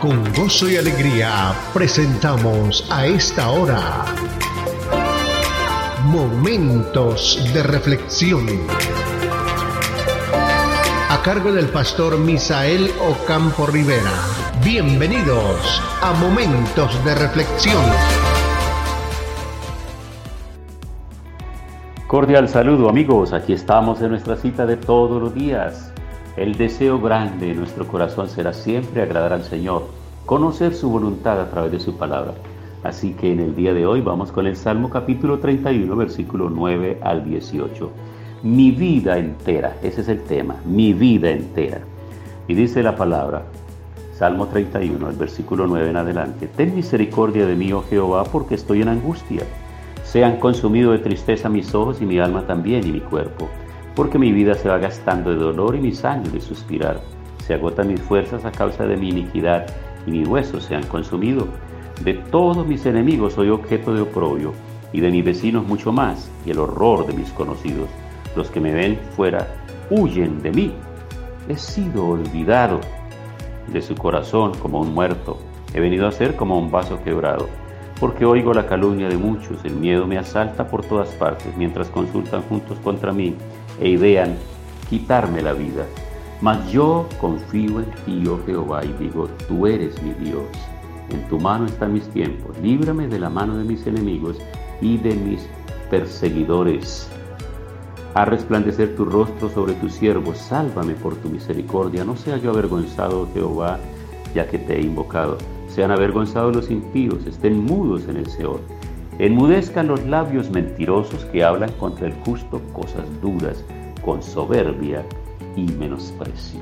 Con gozo y alegría presentamos a esta hora Momentos de Reflexión. A cargo del pastor Misael Ocampo Rivera. Bienvenidos a Momentos de Reflexión. Cordial saludo amigos, aquí estamos en nuestra cita de todos los días. El deseo grande de nuestro corazón será siempre agradar al Señor, conocer su voluntad a través de su palabra. Así que en el día de hoy vamos con el Salmo capítulo 31, versículo 9 al 18. Mi vida entera, ese es el tema, mi vida entera. Y dice la palabra, Salmo 31, el versículo 9 en adelante, Ten misericordia de mí, oh Jehová, porque estoy en angustia. Sean consumidos de tristeza mis ojos y mi alma también y mi cuerpo, porque mi vida se va gastando de dolor y mis años de suspirar. Se agotan mis fuerzas a causa de mi iniquidad y mis huesos se han consumido. De todos mis enemigos soy objeto de oprobio, y de mis vecinos mucho más, y el horror de mis conocidos. Los que me ven fuera huyen de mí. He sido olvidado de su corazón como un muerto. He venido a ser como un vaso quebrado, porque oigo la calumnia de muchos, el miedo me asalta por todas partes, mientras consultan juntos contra mí e idean quitarme la vida. Mas yo confío en ti, oh Jehová, y digo, tú eres mi Dios. En tu mano están mis tiempos. Líbrame de la mano de mis enemigos y de mis perseguidores. A resplandecer tu rostro sobre tu siervo, sálvame por tu misericordia. No sea yo avergonzado, Jehová, ya que te he invocado. Sean avergonzados los impíos, estén mudos en el Seol. Enmudezcan los labios mentirosos que hablan contra el justo cosas duras, con soberbia y menosprecio.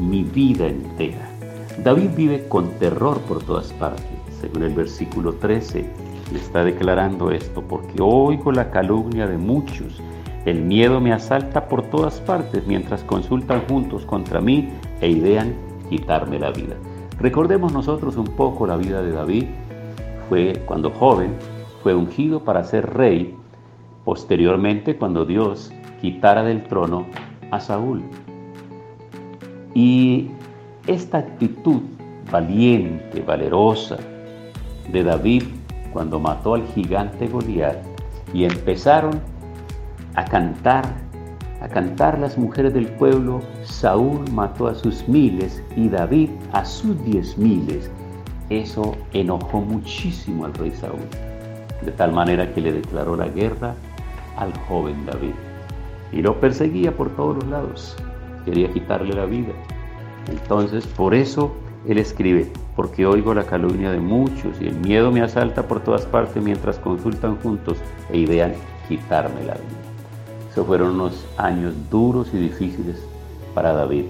Mi vida entera David vive con terror por todas partes. Según el versículo 13, le está declarando esto, porque oigo la calumnia de muchos, el miedo me asalta por todas partes mientras consultan juntos contra mí e idean quitarme la vida. Recordemos nosotros un poco la vida de David. Fue cuando joven, fue ungido para ser rey, posteriormente cuando Dios quitara del trono a Saúl. Y esta actitud valiente, valerosa de David cuando mató al gigante Goliat y empezaron a cantar, a cantar las mujeres del pueblo, Saúl mató a sus miles y David a sus diez miles. Eso enojó muchísimo al rey Saúl, de tal manera que le declaró la guerra al joven David y lo perseguía por todos los lados, quería quitarle la vida. Entonces, por eso él escribe, porque oigo la calumnia de muchos y el miedo me asalta por todas partes mientras consultan juntos e idean quitarme la vida. Esos fueron unos años duros y difíciles para David,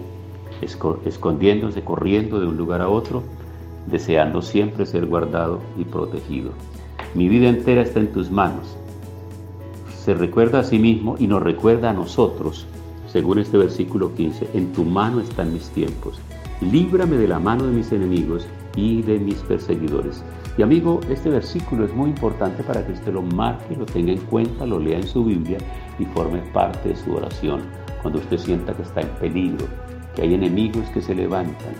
escondiéndose, corriendo de un lugar a otro, deseando siempre ser guardado y protegido. Mi vida entera está en tus manos. Se recuerda a sí mismo y nos recuerda a nosotros según este versículo 15, en tu mano están mis tiempos. Líbrame de la mano de mis enemigos y de mis perseguidores. Y amigo, este versículo es muy importante para que usted lo marque, lo tenga en cuenta, lo lea en su Biblia y forme parte de su oración. Cuando usted sienta que está en peligro, que hay enemigos que se levantan,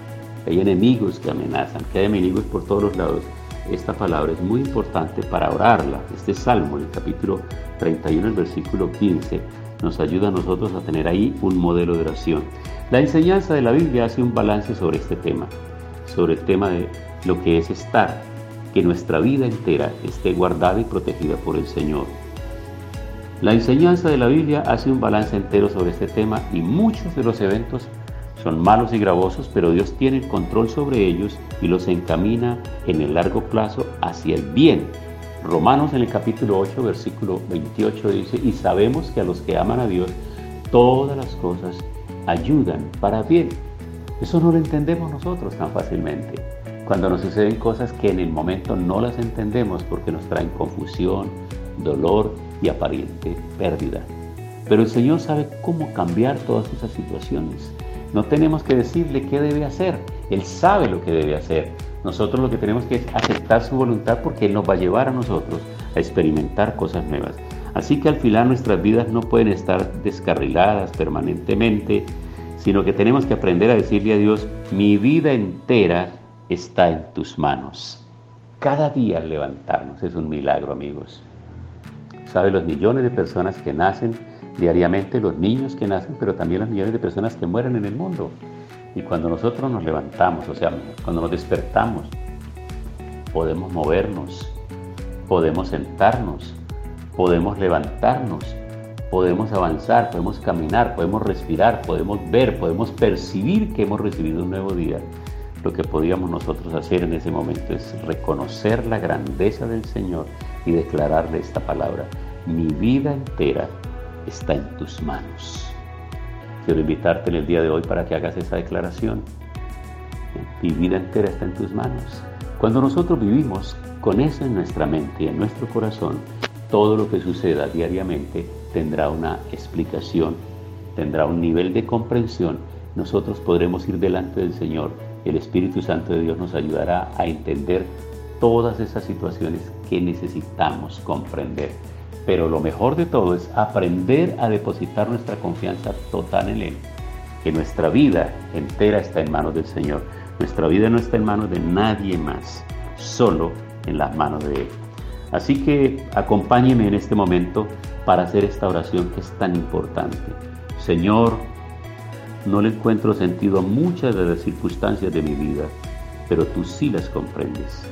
que hay enemigos que amenazan, que hay enemigos por todos los lados, esta palabra es muy importante para orarla. Este salmo, el capítulo 31, el versículo 15, nos ayuda a nosotros a tener ahí un modelo de oración. La enseñanza de la Biblia hace un balance sobre este tema, sobre el tema de lo que es estar, que nuestra vida entera esté guardada y protegida por el Señor. La enseñanza de la Biblia hace un balance entero sobre este tema y muchos de los eventos son malos y gravosos, pero Dios tiene el control sobre ellos y los encamina en el largo plazo hacia el bien Romanos en el capítulo 8, versículo 28 dice, y sabemos que a los que aman a Dios, todas las cosas ayudan para bien. Eso no lo entendemos nosotros tan fácilmente. Cuando nos suceden cosas que en el momento no las entendemos porque nos traen confusión, dolor y aparente pérdida. Pero el Señor sabe cómo cambiar todas esas situaciones. No tenemos que decirle qué debe hacer. Él sabe lo que debe hacer. Nosotros lo que tenemos que es aceptar su voluntad porque Él nos va a llevar a nosotros a experimentar cosas nuevas. Así que al final nuestras vidas no pueden estar descarriladas permanentemente, sino que tenemos que aprender a decirle a Dios, mi vida entera está en tus manos. Cada día levantarnos es un milagro, amigos. Sabe los millones de personas que nacen diariamente, los niños que nacen, pero también los millones de personas que mueren en el mundo. Y cuando nosotros nos levantamos, o sea, cuando nos despertamos, podemos movernos, podemos sentarnos, podemos levantarnos, podemos avanzar, podemos caminar, podemos respirar, podemos ver, podemos percibir que hemos recibido un nuevo día. Lo que podíamos nosotros hacer en ese momento es reconocer la grandeza del Señor y declararle esta palabra. Mi vida entera está en tus manos. Quiero invitarte en el día de hoy para que hagas esa declaración. Mi vida entera está en tus manos. Cuando nosotros vivimos con eso en nuestra mente y en nuestro corazón, todo lo que suceda diariamente tendrá una explicación, tendrá un nivel de comprensión. Nosotros podremos ir delante del Señor. El Espíritu Santo de Dios nos ayudará a entender todas esas situaciones que necesitamos comprender. Pero lo mejor de todo es aprender a depositar nuestra confianza total en Él. Que nuestra vida entera está en manos del Señor. Nuestra vida no está en manos de nadie más, solo en las manos de Él. Así que acompáñeme en este momento para hacer esta oración que es tan importante. Señor, no le encuentro sentido a muchas de las circunstancias de mi vida, pero tú sí las comprendes.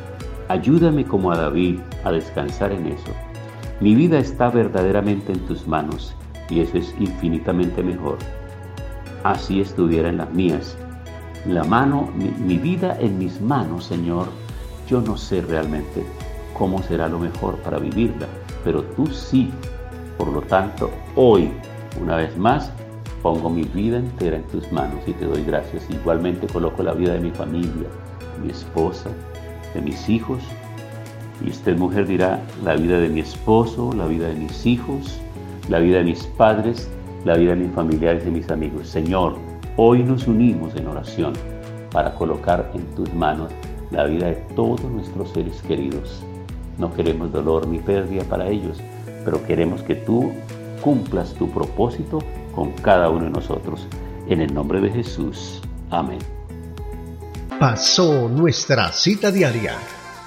Ayúdame como a David a descansar en eso. Mi vida está verdaderamente en tus manos y eso es infinitamente mejor. Así estuviera en las mías. La mano, mi, vida en mis manos, Señor, yo no sé realmente cómo será lo mejor para vivirla, pero tú sí. Por lo tanto, hoy, una vez más, pongo mi vida entera en tus manos y te doy gracias. Igualmente coloco la vida de mi familia, mi esposa, de mis hijos. Y usted, mujer, dirá la vida de mi esposo, la vida de mis hijos, la vida de mis padres, la vida de mis familiares y mis amigos. Señor, hoy nos unimos en oración para colocar en tus manos la vida de todos nuestros seres queridos. No queremos dolor ni pérdida para ellos, pero queremos que tú cumplas tu propósito con cada uno de nosotros. En el nombre de Jesús. Amén. Pasó nuestra cita diaria.